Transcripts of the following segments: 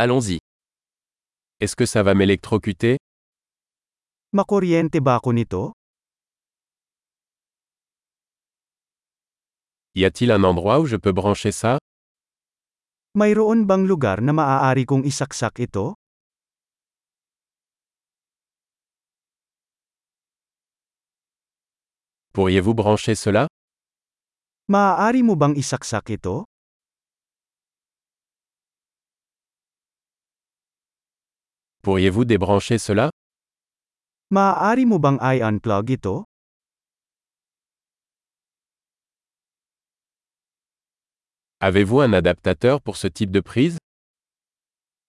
Allons-y. Est-ce que ça va m'électrocuter? Makuryente ba ako nito? Y a-t-il un endroit où je peux brancher ça? Mayroon bang lugar na maaari kong isaksak ito? Pourriez-vous brancher cela? Maaari mo bang isaksak ito? Pourriez-vous débrancher cela? Maaari mo bang i-unplug ito? Avez-vous un adaptateur pour ce type de prise?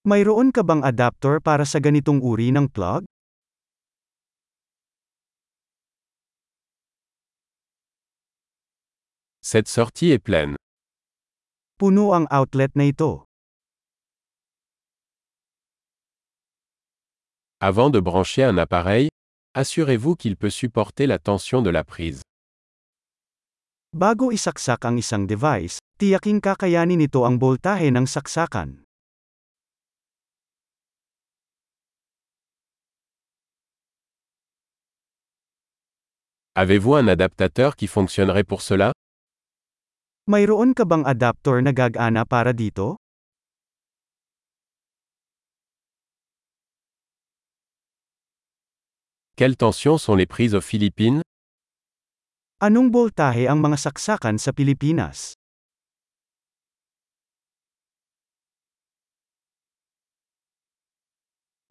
Mayroon ka bang adapter para sa ganitong uri ng plug? Cette sortie est pleine. Puno ang outlet na ito. Avant de brancher un appareil, assurez-vous qu'il peut supporter la tension de la prise. Bago isaksak ang isang device, tiyaking kakayanin nito ang boltahe ng saksakan. Avez-vous un adaptateur qui fonctionnerait pour cela? Mayroon ka bang adapter na gagana para dito? Quelles tensions sont les prises aux Philippines? Anong boltahe ang mga saksakan sa Pilipinas?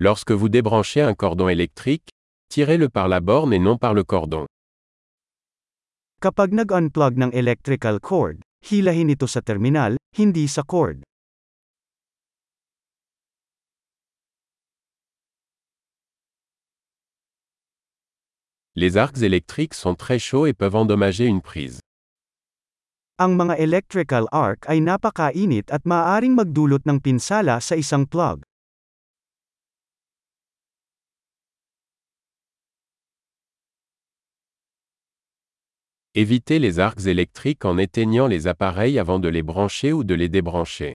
Lorsque vous débranchez un cordon électrique, tirez-le par la borne et non par le cordon. Kapag nag-unplug ng electrical cord, hilahin ito sa terminal, hindi sa cord. Les arcs électriques sont très chauds et peuvent endommager une prise. Ang mga electrical arc ay napakainit at maaaring magdulot ng pinsala sa isang plug. Évitez les arcs électriques en éteignant les appareils avant de les brancher ou de les débrancher.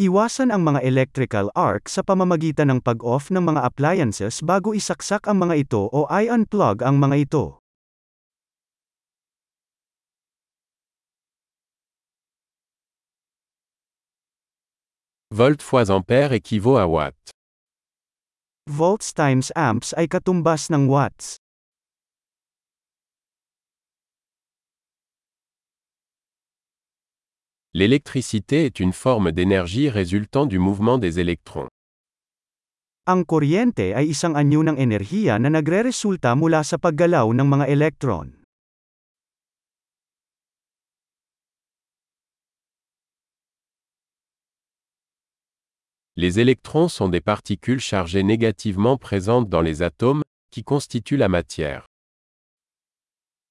Iwasan ang mga electrical arc sa pamamagitan ng pag-off ng mga appliances bago isaksak ang mga ito o i-unplug ang mga ito. Volt fois ampère équivaut à watt. Volts times amps ay katumbas ng watts. L'électricité est une forme d'énergie résultant du mouvement des électrons. Ang kuryente ay isang anyo ng enerhiya na nagreresulta mula sa paggalaw ng mga elektron. Les électrons sont des particules chargées négativement présentes dans les atomes, qui constituent la matière.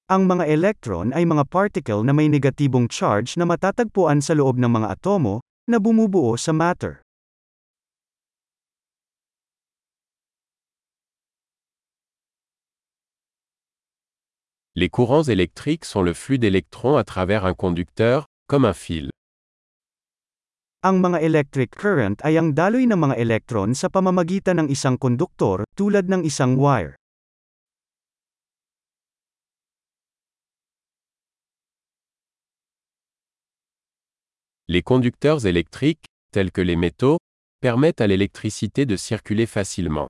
Ang mga electron ay mga particle na may negatibong charge na matatagpuan sa loob ng mga atomo, na bumubuo sa matter. Les courants électriques sont le flux d'électrons à travers un conducteur, comme un fil. Ang mga electric current ay ang daloy ng mga electron sa pamamagitan ng isang konduktor, tulad ng isang wire. Les conducteurs électriques, tels que les métaux, permettent à l'électricité de circuler facilement.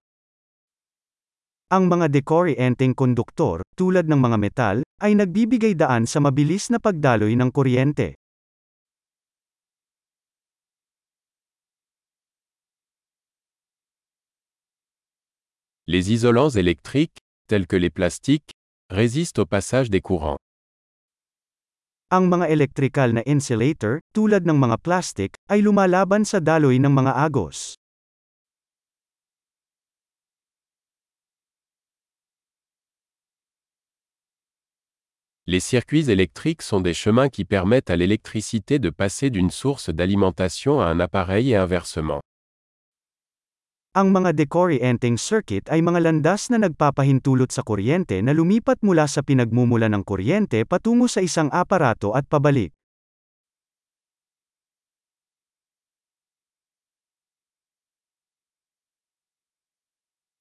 Ang mga konduktor, tulad ng mga metal, ay nagbibigay daan sa mabilis na pagdaloy ng kuryente. Les isolants électriques, tels que les plastiques, résistent au passage des courants. Ang mga electrical na insulator, tulad ng mga plastic, ay lumalaban sa daloy ng mga agos. Les circuits électriques sont des chemins qui permettent à l'électricité de passer d'une source d'alimentation à un appareil et inversement.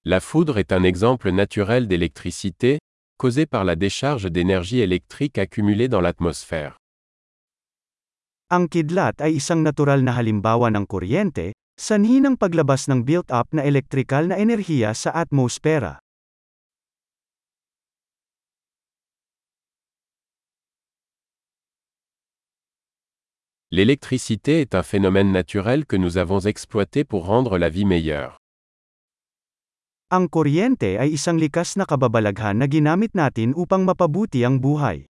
La foudre est un exemple naturel d'électricité, causée par la décharge d'énergie électrique accumulée dans l'atmosphère. Ang kidlat ay isang natural na halimbawa ng kuryente, sanhi ng paglabas ng built-up na elektrikal na enerhiya sa atmosfera. L'électricité est un phénomène naturel que nous avons exploité pour rendre la vie meilleure. Ang kuryente ay isang likas na kababalaghan na ginamit natin upang mapabuti ang buhay.